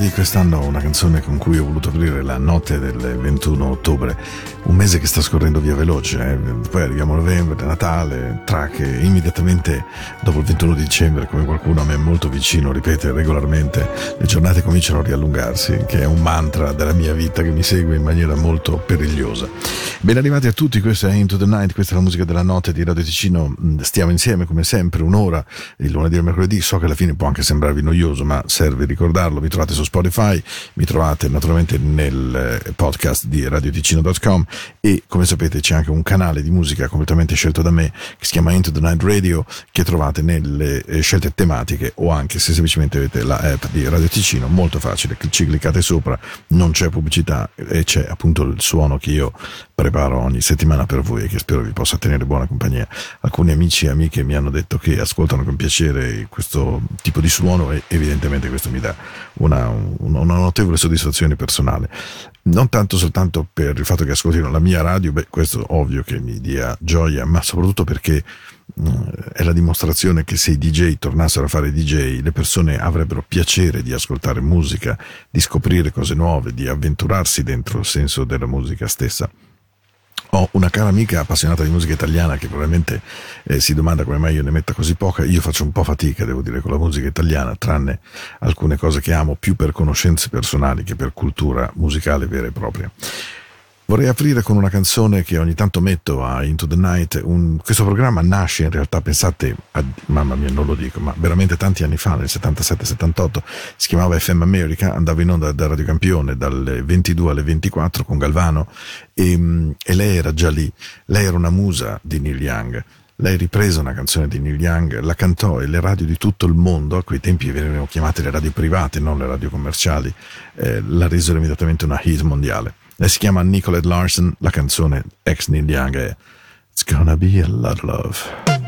di quest'anno, una canzone con cui ho voluto aprire la notte del 21 ottobre, un mese che sta scorrendo via veloce, eh? poi arriviamo a novembre, Natale, track immediatamente dopo il 21 dicembre, come qualcuno a me molto vicino ripete regolarmente, le giornate cominciano a riallungarsi, che è un mantra della mia vita che mi segue in maniera molto perigliosa. Ben arrivati a tutti, questo è Into the Night, questa è la musica della notte di Radio Ticino, mm, stiamo insieme come sempre un'ora, il lunedì e il mercoledì, so che alla fine può anche sembrarvi noioso, ma serve ricordarlo, vi trovate su Spotify, mi trovate naturalmente nel eh, podcast di radioticino.com e come sapete c'è anche un canale di musica completamente scelto da me che si chiama Into the Night Radio che trovate nelle eh, scelte tematiche o anche se semplicemente avete la app di Radio Ticino, molto facile, ci cliccate sopra, non c'è pubblicità e c'è appunto il suono che io preparo ogni settimana per voi e che spero vi possa tenere buona compagnia. Alcuni amici e amiche mi hanno detto che ascoltano con piacere questo tipo di suono e evidentemente questo mi dà una, una notevole soddisfazione personale. Non tanto soltanto per il fatto che ascoltino la mia radio, beh, questo ovvio che mi dia gioia, ma soprattutto perché mm, è la dimostrazione che se i DJ tornassero a fare DJ, le persone avrebbero piacere di ascoltare musica, di scoprire cose nuove, di avventurarsi dentro il senso della musica stessa. Ho una cara amica appassionata di musica italiana che probabilmente eh, si domanda come mai io ne metta così poca. Io faccio un po' fatica, devo dire, con la musica italiana, tranne alcune cose che amo più per conoscenze personali che per cultura musicale vera e propria. Vorrei aprire con una canzone che ogni tanto metto a Into the Night. Un, questo programma nasce in realtà, pensate, a, mamma mia, non lo dico, ma veramente tanti anni fa, nel 77-78, si chiamava FM America, andava in onda da Radio Campione dalle 22 alle 24 con Galvano e, e lei era già lì. Lei era una musa di Neil Young. Lei riprese una canzone di Neil Young, la cantò e le radio di tutto il mondo, a quei tempi venivano chiamate le radio private, non le radio commerciali, eh, la resero immediatamente una hit mondiale. Lei si chiama Nicolette Larson, la canzone ex Neil Young è It's Gonna Be a Lot of Love.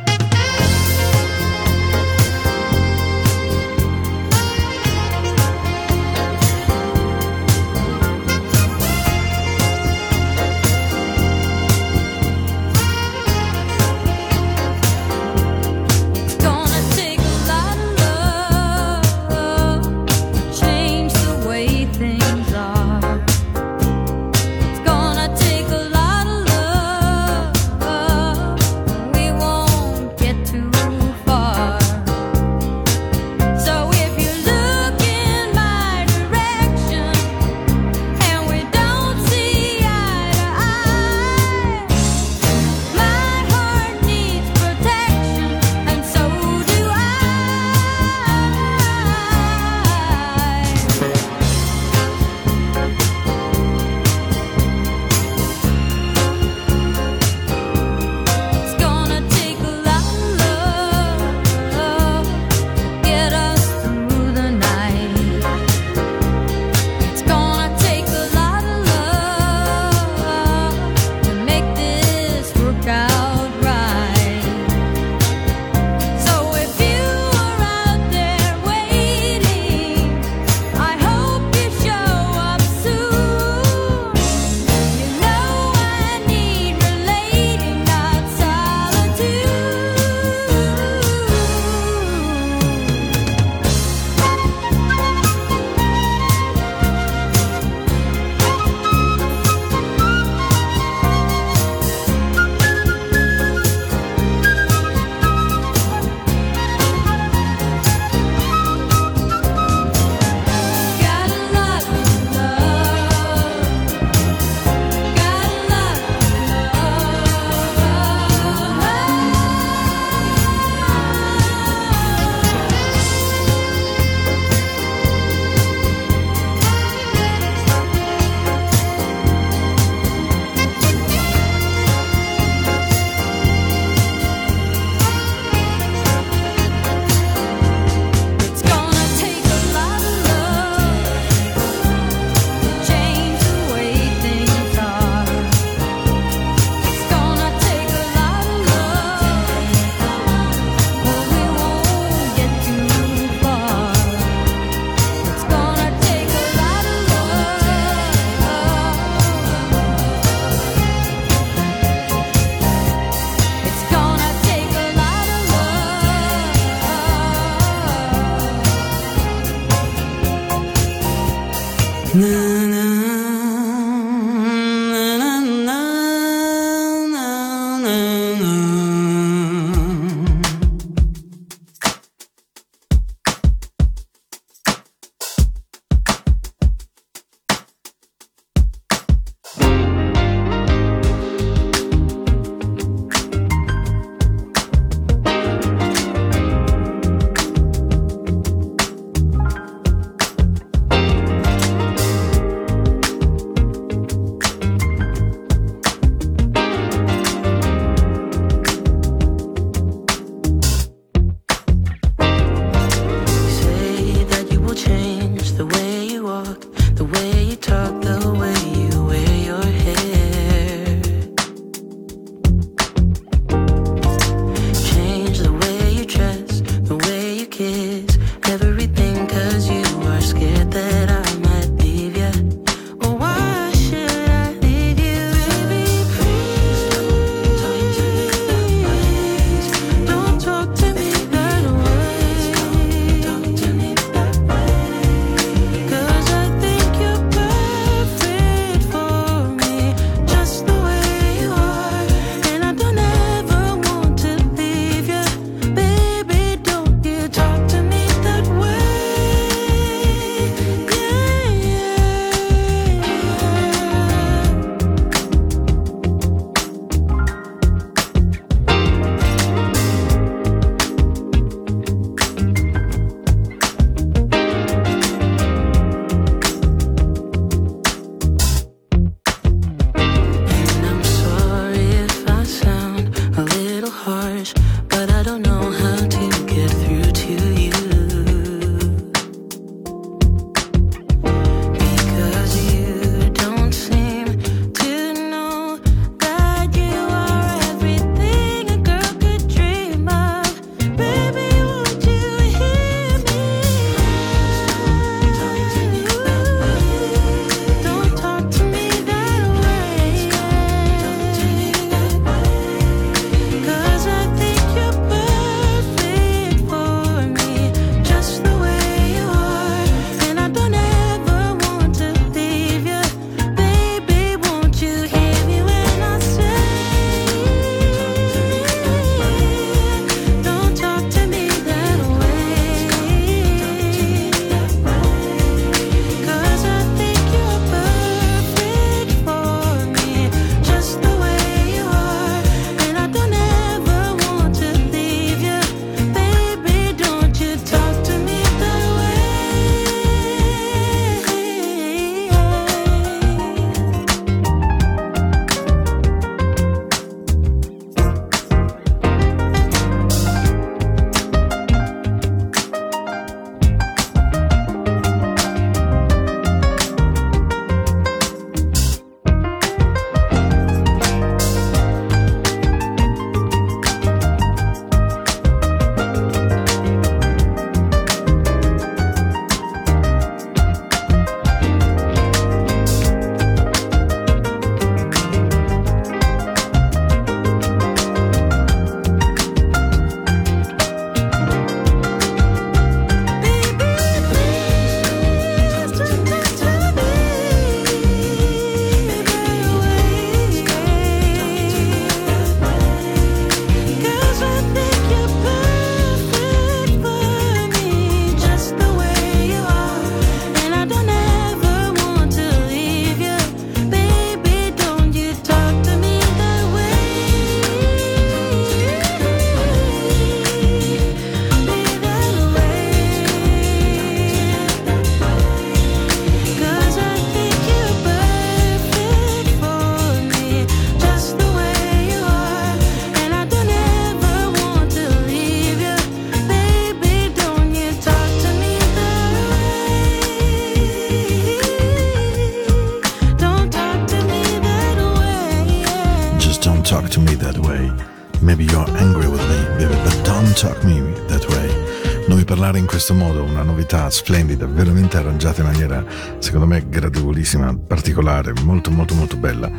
Parlare in questo modo, una novità splendida, veramente arrangiata in maniera, secondo me, gradevolissima, particolare, molto molto molto bella.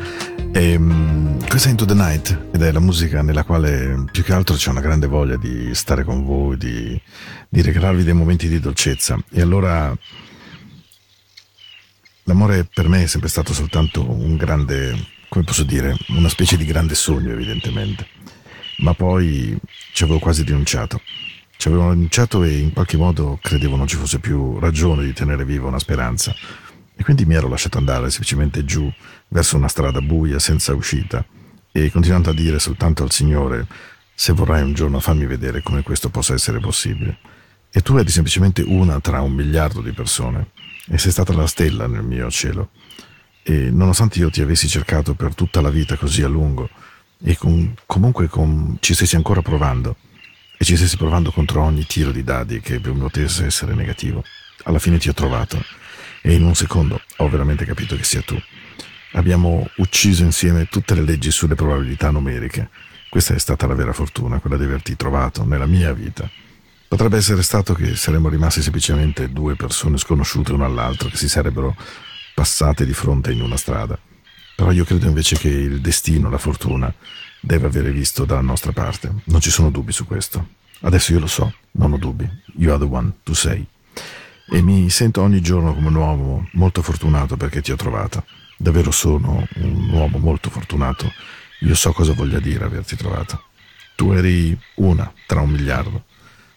E, um, questa è Into the Night ed è la musica nella quale più che altro c'è una grande voglia di stare con voi, di, di regalarvi dei momenti di dolcezza. E allora l'amore per me è sempre stato soltanto un grande, come posso dire, una specie di grande sogno evidentemente ma poi ci avevo quasi rinunciato. Ci avevo rinunciato e in qualche modo credevo non ci fosse più ragione di tenere viva una speranza. E quindi mi ero lasciato andare semplicemente giù verso una strada buia senza uscita e continuando a dire soltanto al Signore se vorrai un giorno farmi vedere come questo possa essere possibile. E tu eri semplicemente una tra un miliardo di persone e sei stata la stella nel mio cielo. E nonostante io ti avessi cercato per tutta la vita così a lungo, e con, comunque con, ci stessi ancora provando e ci stessi provando contro ogni tiro di dadi che potesse essere negativo. Alla fine ti ho trovato e in un secondo ho veramente capito che sia tu. Abbiamo ucciso insieme tutte le leggi sulle probabilità numeriche. Questa è stata la vera fortuna, quella di averti trovato nella mia vita. Potrebbe essere stato che saremmo rimasti semplicemente due persone sconosciute una all'altra che si sarebbero passate di fronte in una strada. Però io credo invece che il destino, la fortuna, deve avere visto dalla nostra parte. Non ci sono dubbi su questo. Adesso io lo so, non ho dubbi. You are the one, tu sei. E mi sento ogni giorno come un uomo molto fortunato perché ti ho trovato. Davvero sono un uomo molto fortunato. Io so cosa voglia dire averti trovato. Tu eri una tra un miliardo,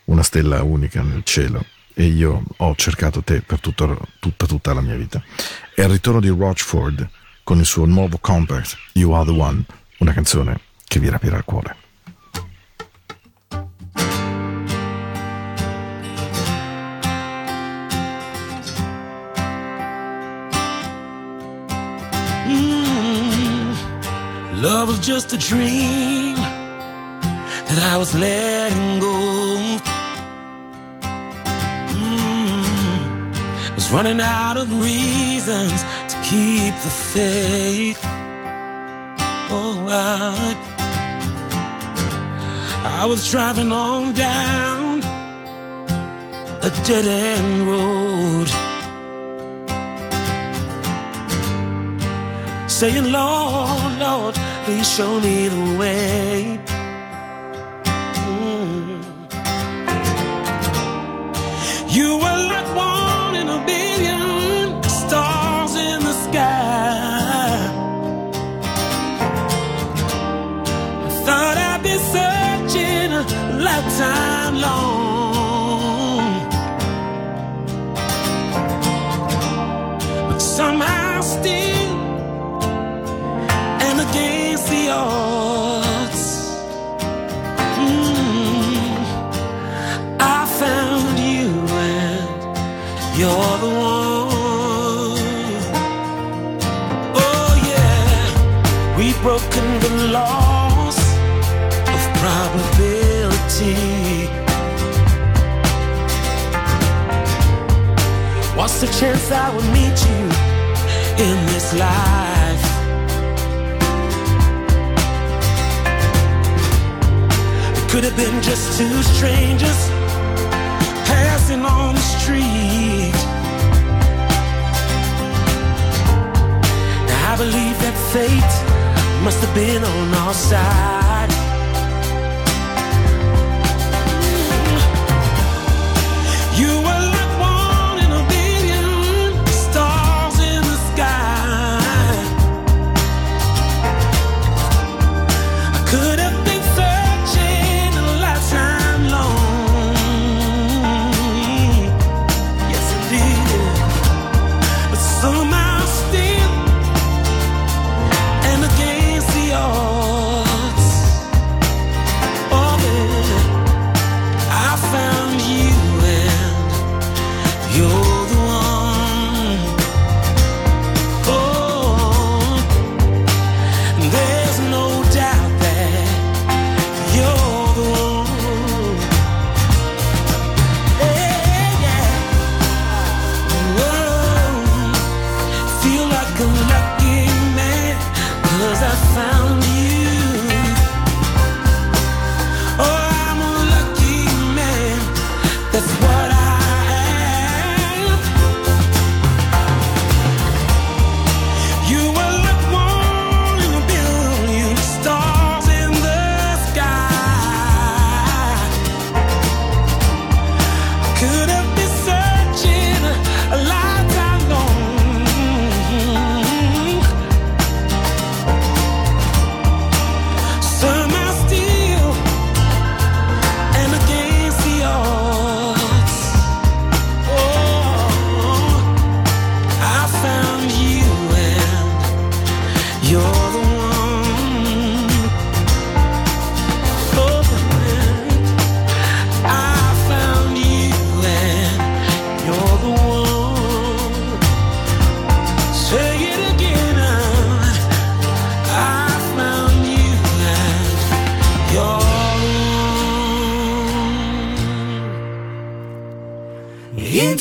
una stella unica nel cielo e io ho cercato te per tutto, tutta, tutta la mia vita. E al ritorno di Rochford con il suo nuovo compact You Are The One, una canzone che vi rapirà il cuore. Mm, love was just a dream that I was letting go. Mm, was running out of reasons to keep the faith. Oh, I, I was driving on down a dead end road, saying, Lord, Lord, please show me the way. What's a chance I would meet you in this life? It could have been just two strangers passing on the street. Now I believe that fate must have been on our side.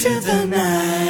into the night.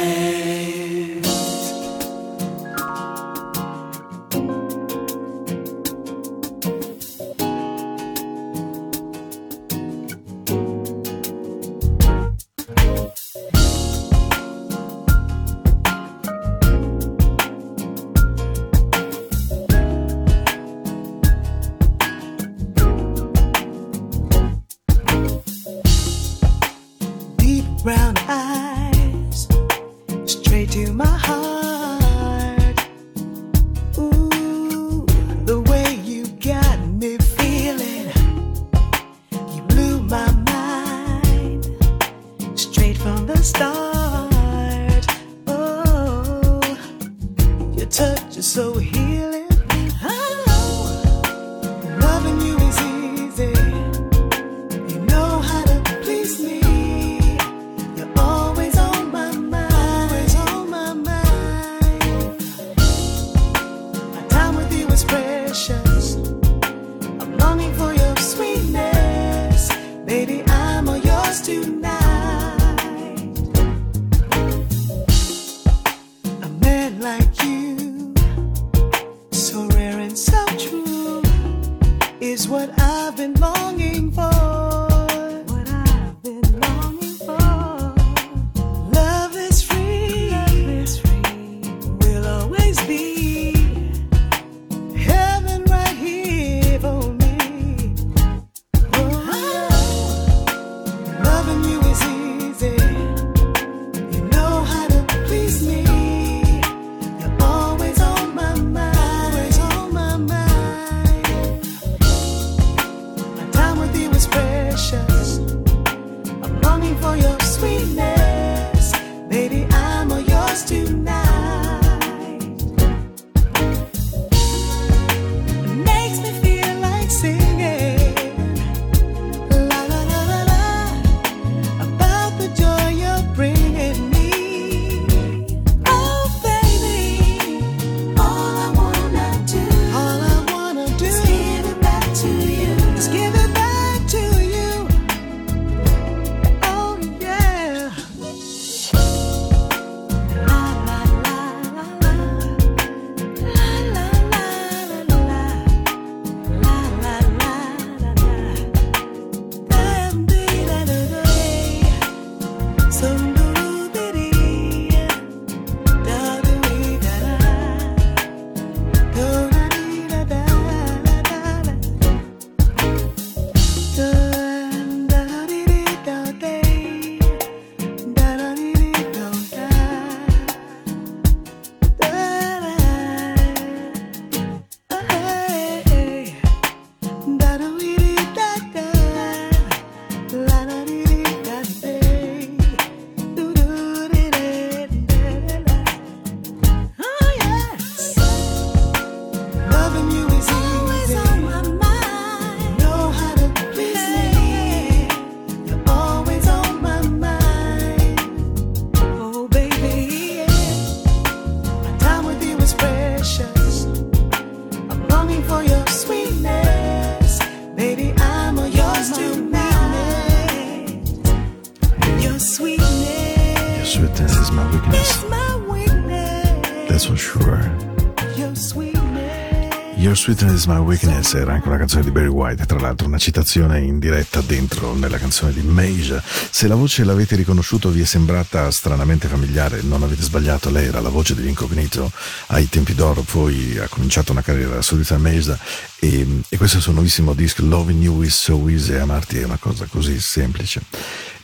Sweetness. Is My Weakness. Era anche una canzone di Barry White, tra l'altro una citazione in diretta dentro nella canzone di Meja. Se la voce l'avete riconosciuto vi è sembrata stranamente familiare, non avete sbagliato, lei era la voce degli Incognito ai tempi d'oro, poi ha cominciato una carriera solita a Meja e, e questo è il suo nuovissimo disco Loving You is so easy, amarti è una cosa così semplice.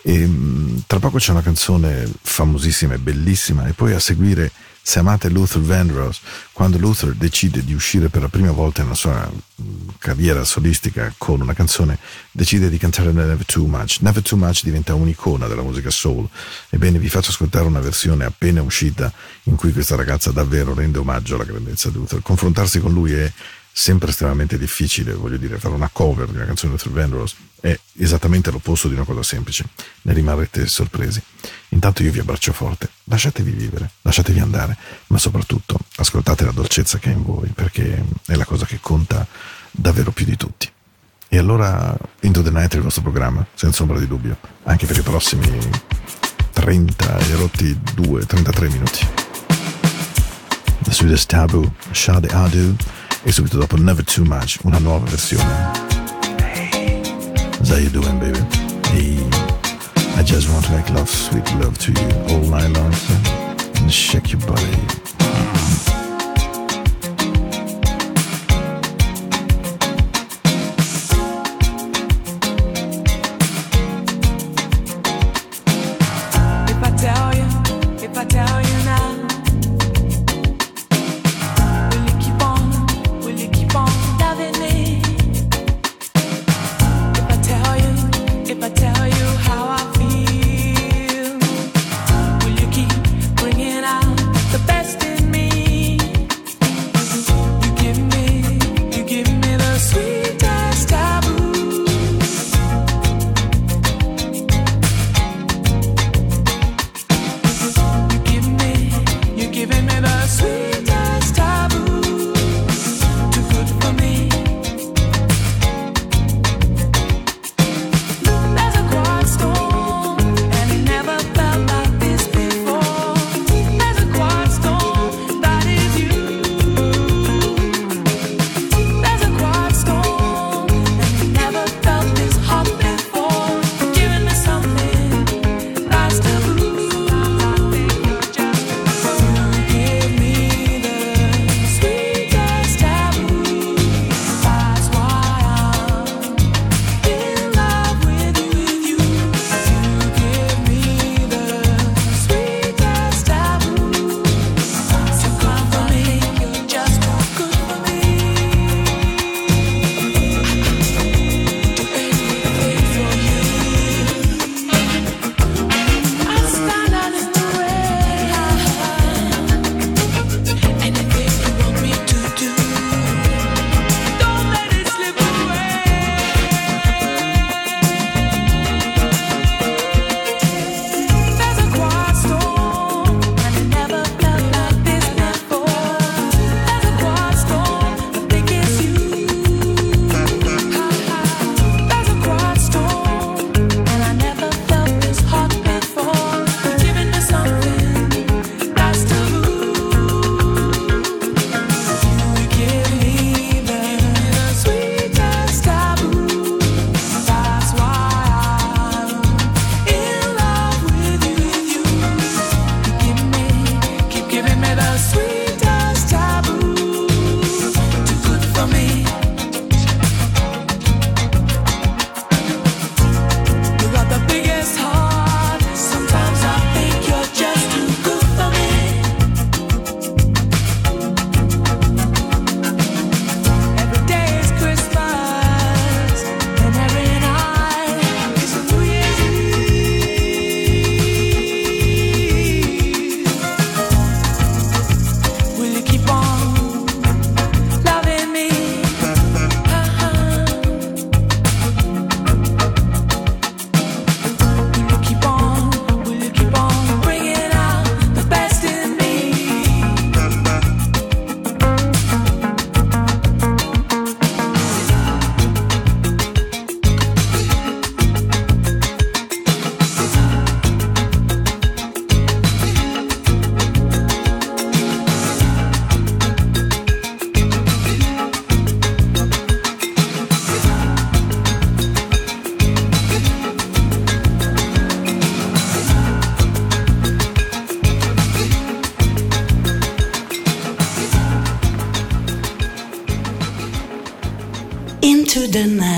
E, tra poco c'è una canzone famosissima e bellissima e poi a seguire se amate Luther Vandross, quando Luther decide di uscire per la prima volta nella sua carriera solistica con una canzone, decide di cantare Never Too Much. Never Too Much diventa un'icona della musica soul. Ebbene, vi faccio ascoltare una versione appena uscita in cui questa ragazza davvero rende omaggio alla grandezza di Luther. Confrontarsi con lui è sempre estremamente difficile, voglio dire, fare una cover di una canzone di Luther Vandross è esattamente l'opposto di una cosa semplice, ne rimarrete sorpresi. Intanto io vi abbraccio forte, lasciatevi vivere, lasciatevi andare, ma soprattutto ascoltate la dolcezza che è in voi, perché è la cosa che conta davvero più di tutti. E allora Into the Night il vostro programma, senza ombra di dubbio, anche per i prossimi 30 e rotti 2, 33 minuti. The Sweetest Taboo, Shade Adu, e subito dopo Never Too Much, una nuova versione. How you doing, baby? Hey, I just want to make love, sweet love to you all night long, and shake your body. In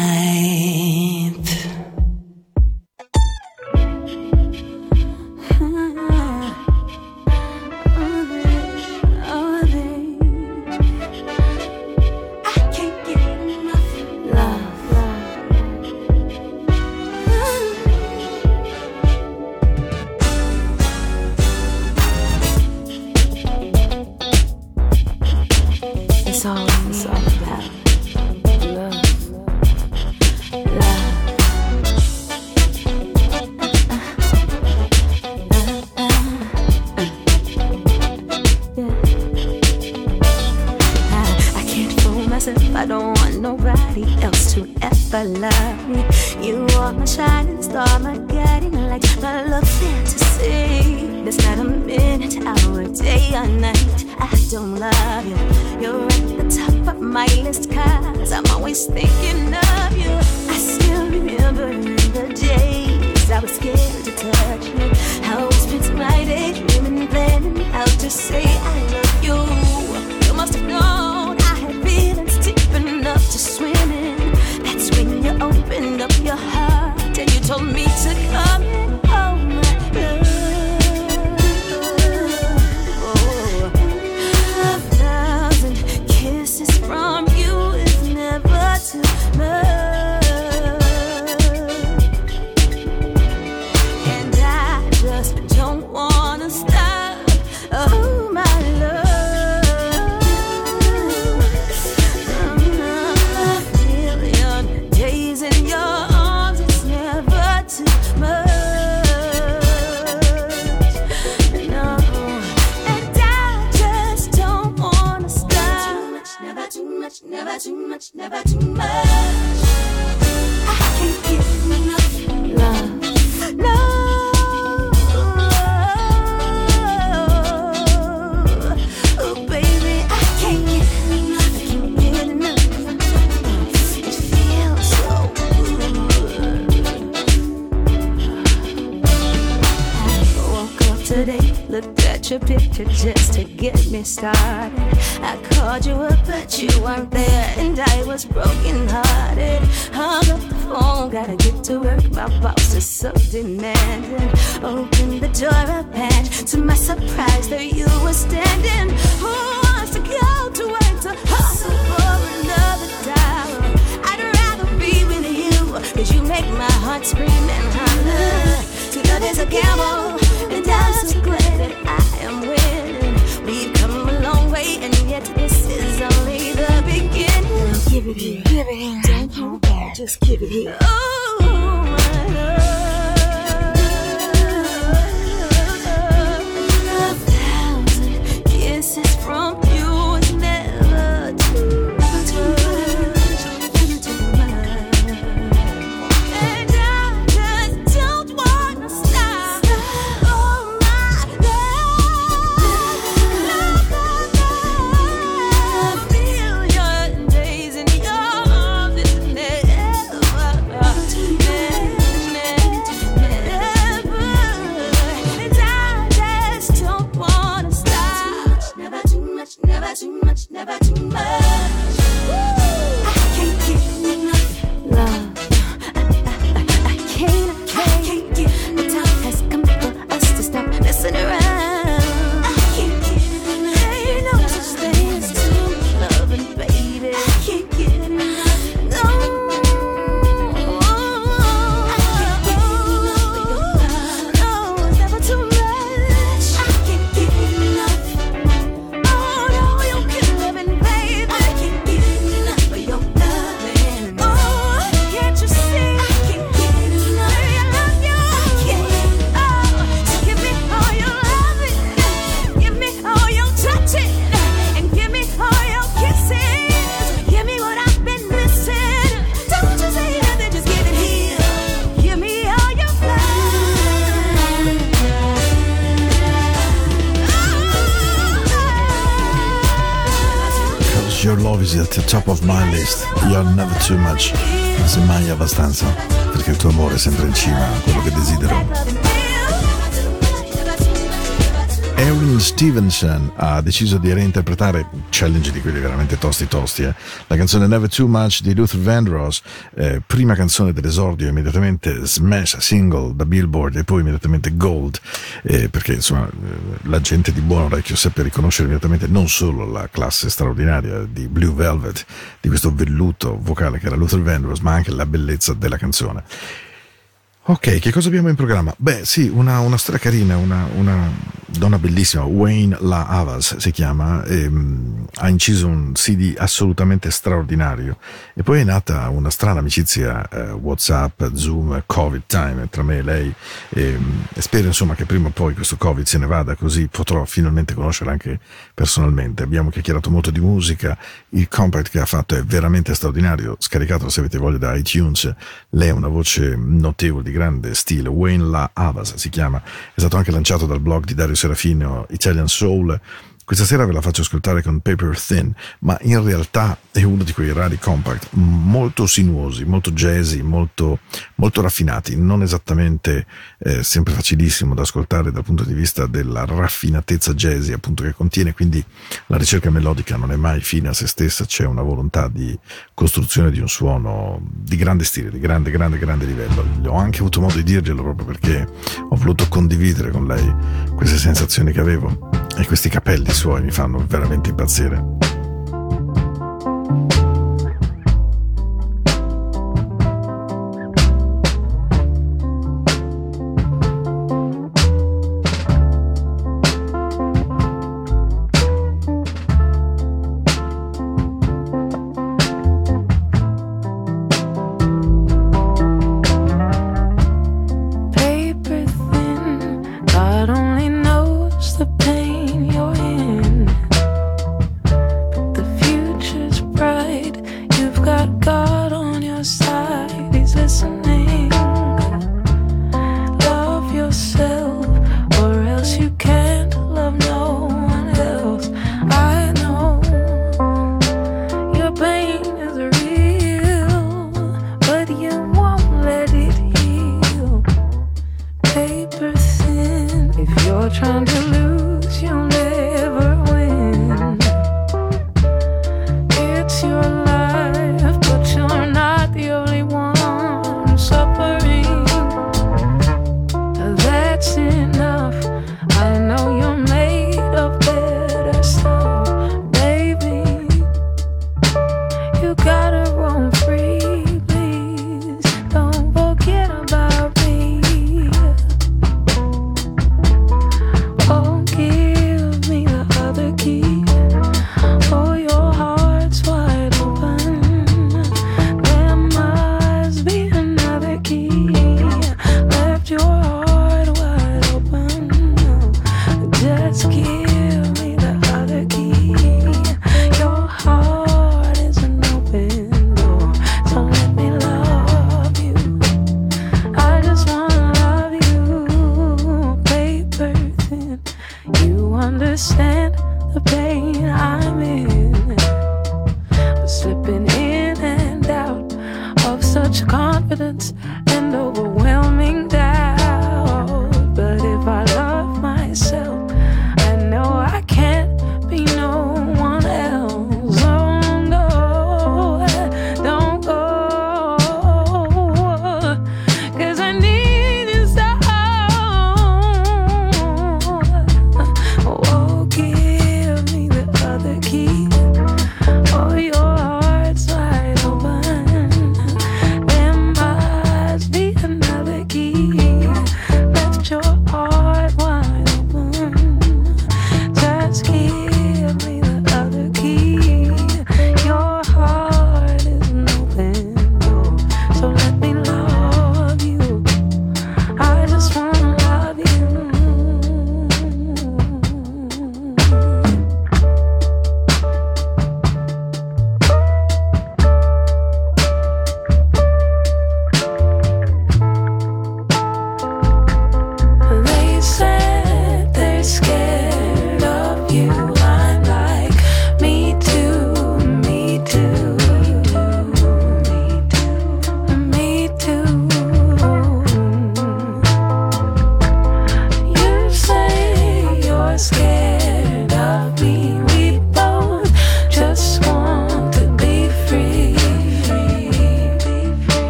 picture just to get me started. I called you up, but you weren't there, and I was broken hearted. Hung up the phone, gotta get to work. My boss is so demanding. Open the door up, and to my surprise, there you were standing. Who wants to go to work to hustle for another dollar? I'd rather be with you, cause you make my heart scream and holler. To love is a gamble, and I'm so glad that I and yet this is only the beginning. Give it here, give it here. Don't hold back, just give it here. Oh, my love. List. You're never too much. Non sei mai abbastanza. Perché il tuo amore è sempre in cima a quello che desidero. Erin Stevenson ha deciso di reinterpretare challenge di quelli veramente tosti tosti eh. la canzone Never Too Much di Luther Vandross eh, prima canzone dell'esordio immediatamente smash single da Billboard e poi immediatamente gold eh, perché insomma eh, la gente di buon orecchio seppe riconoscere immediatamente non solo la classe straordinaria di Blue Velvet di questo velluto vocale che era Luther Vandross ma anche la bellezza della canzone Ok, che cosa abbiamo in programma? Beh, sì, una, una storia carina, una, una donna bellissima, Wayne La Havas si chiama, e, mh, ha inciso un CD assolutamente straordinario. E poi è nata una strana amicizia eh, WhatsApp, Zoom, Covid time tra me e lei. E, mh, e spero insomma che prima o poi questo Covid se ne vada così potrò finalmente conoscerla anche personalmente. Abbiamo chiacchierato molto di musica, il compact che ha fatto è veramente straordinario, scaricatelo se avete voglia da iTunes, lei ha una voce notevole di grande stile, Wayne La Havas si chiama, è stato anche lanciato dal blog di Dario Serafino, Italian Soul. Questa sera ve la faccio ascoltare con Paper Thin, ma in realtà è uno di quei rari compact molto sinuosi, molto jazzy, molto, molto raffinati, non esattamente eh, sempre facilissimo da ascoltare dal punto di vista della raffinatezza jazzy appunto che contiene, quindi la ricerca melodica non è mai fine a se stessa, c'è una volontà di costruzione di un suono di grande stile, di grande, grande, grande livello. Ho anche avuto modo di dirglielo proprio perché ho voluto condividere con lei queste sensazioni che avevo e questi capelli suoi mi fanno veramente impazzire.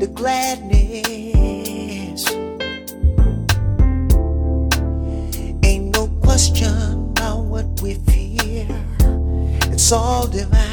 To gladness. Ain't no question about what we fear, it's all divine.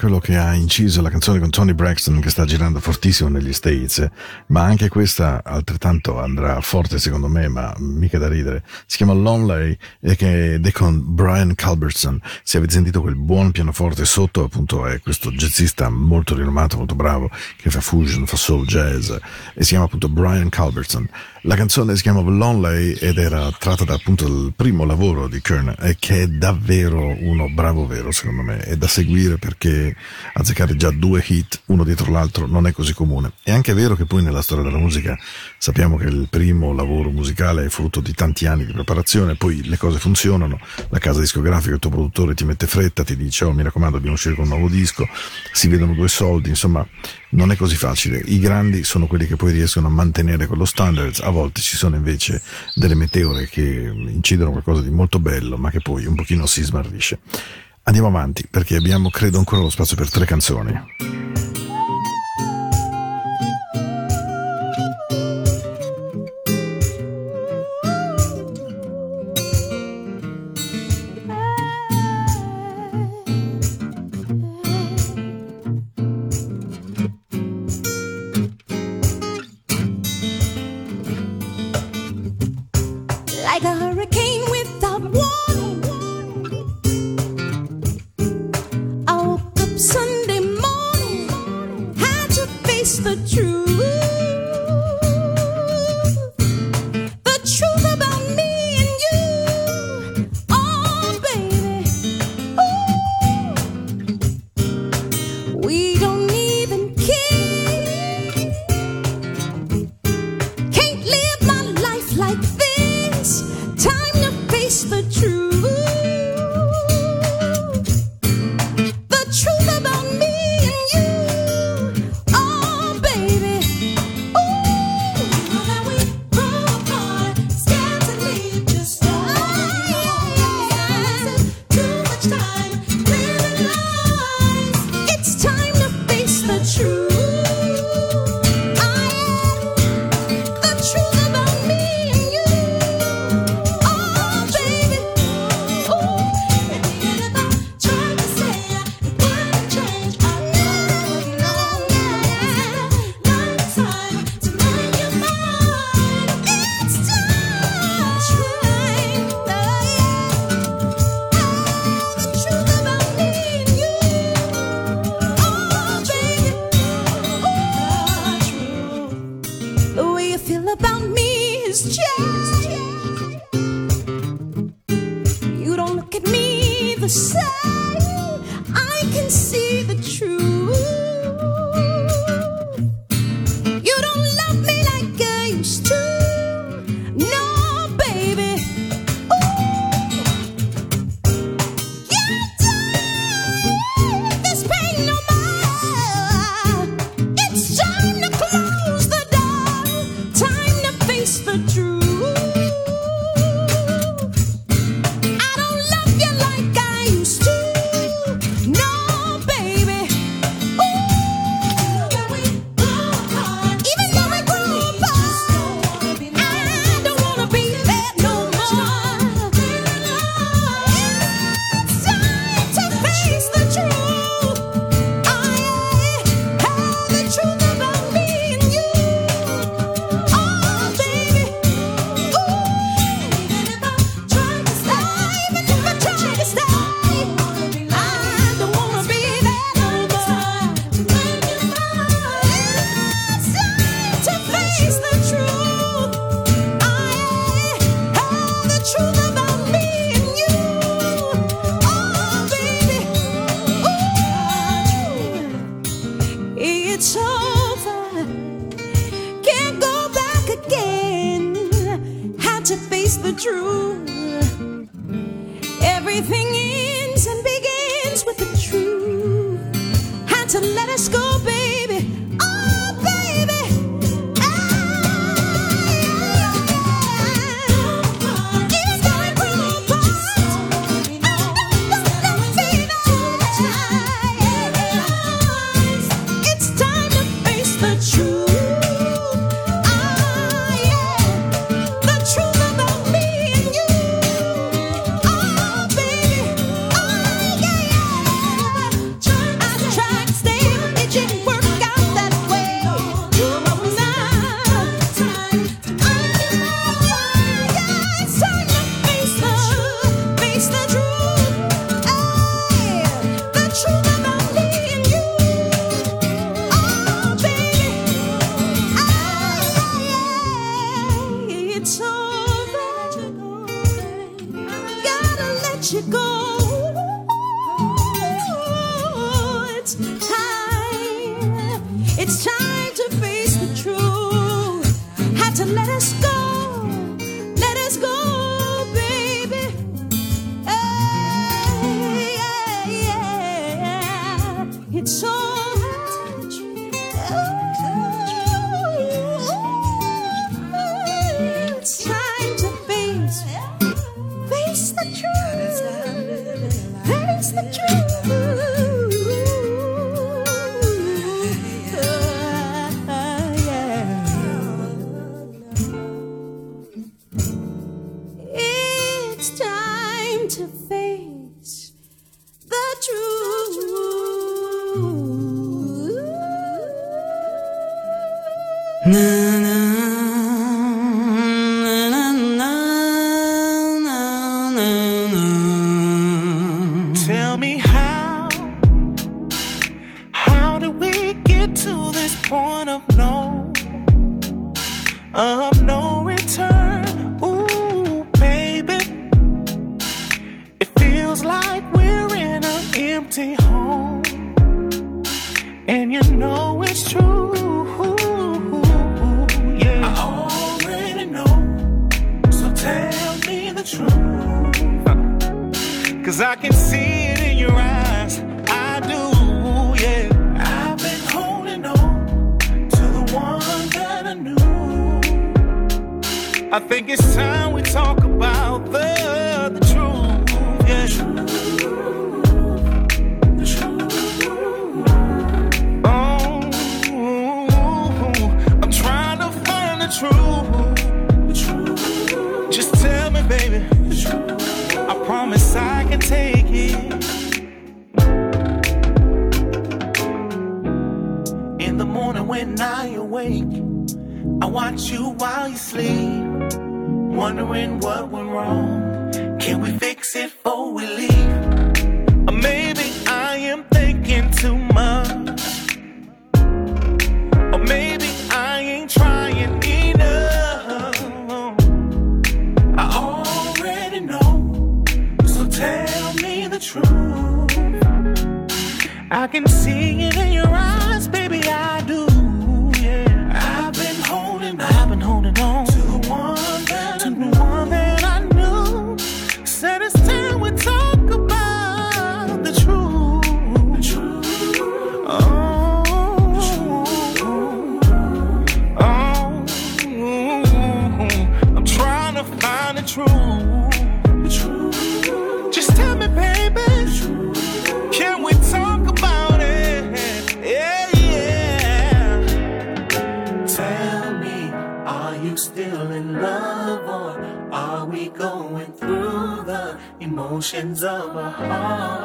Quello che ha inciso la canzone con Tony Braxton che sta girando fortissimo negli States, ma anche questa altrettanto andrà forte secondo me, ma mica da ridere. Chiama Lonely ed è con Brian Culbertson. Se avete sentito quel buon pianoforte sotto, appunto è questo jazzista molto rinomato, molto bravo, che fa fusion, fa soul jazz e si chiama appunto Brian Culbertson. La canzone si chiama Lonely ed era tratta da appunto dal primo lavoro di Kern e che è davvero uno bravo vero secondo me è da seguire perché azzeccare già due hit uno dietro l'altro non è così comune. È anche vero che poi nella storia della musica sappiamo che il primo lavoro musicale è frutto di tanti anni di preparazione, poi le cose funzionano, la casa discografica, il tuo produttore ti mette fretta, ti dice oh mi raccomando dobbiamo uscire con un nuovo disco, si vedono due soldi, insomma non è così facile. I grandi sono quelli che poi riescono a mantenere quello standards, a volte ci sono invece delle meteore che incidono qualcosa di molto bello ma che poi un pochino si smarrisce. Andiamo avanti perché abbiamo credo ancora lo spazio per tre canzoni. tell me sections of a heart.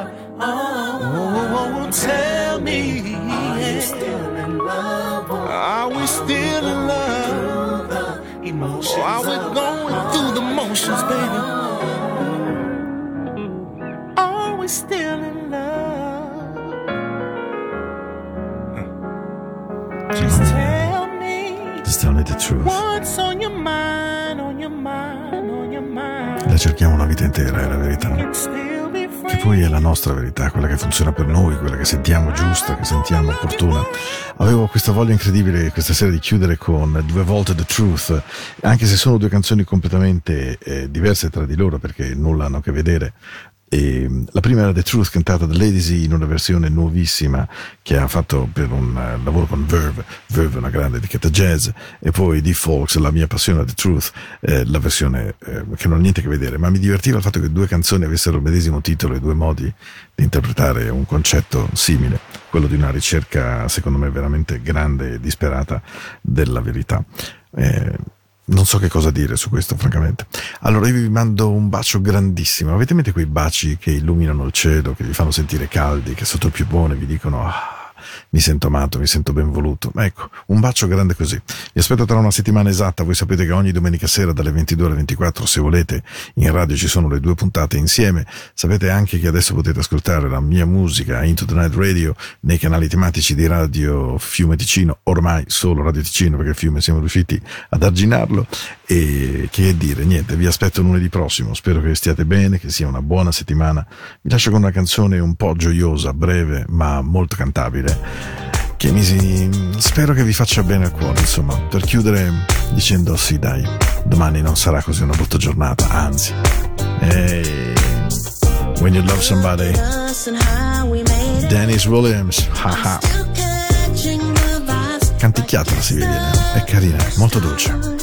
Funziona per noi, quella che sentiamo giusta, che sentiamo opportuna. Avevo questa voglia incredibile questa sera di chiudere con due volte The Truth, anche se sono due canzoni completamente eh, diverse tra di loro perché nulla hanno a che vedere. E la prima era The Truth cantata da Ladies in una versione nuovissima che ha fatto per un uh, lavoro con Verve, Verve è una grande etichetta jazz, e poi The Folks, la mia passione The Truth, eh, la versione eh, che non ha niente a che vedere, ma mi divertiva il fatto che due canzoni avessero il medesimo titolo e due modi di interpretare un concetto simile, quello di una ricerca secondo me veramente grande e disperata della verità. Eh, non so che cosa dire su questo, francamente. Allora io vi mando un bacio grandissimo. Avete in mente quei baci che illuminano il cielo, che vi fanno sentire caldi, che sotto il piumone vi dicono ah, mi sento amato, mi sento ben voluto. Ecco, un bacio grande così. Vi aspetto tra una settimana esatta, voi sapete che ogni domenica sera dalle 22 alle 24, se volete, in radio ci sono le due puntate insieme. Sapete anche che adesso potete ascoltare la mia musica Into the Night Radio nei canali tematici di Radio Fiume Ticino, ormai solo Radio Ticino perché Fiume siamo riusciti ad arginarlo e che dire, niente, vi aspetto lunedì prossimo, spero che stiate bene, che sia una buona settimana. Vi lascio con una canzone un po' gioiosa, breve, ma molto cantabile, che mi spero che vi faccia bene al cuore, insomma, per chiudere dicendo sì dai, domani non sarà così una brutta giornata, anzi. Hey, when you love somebody, Dennis Williams, haha. Canticchiatela se vi viene, è carina, molto dolce.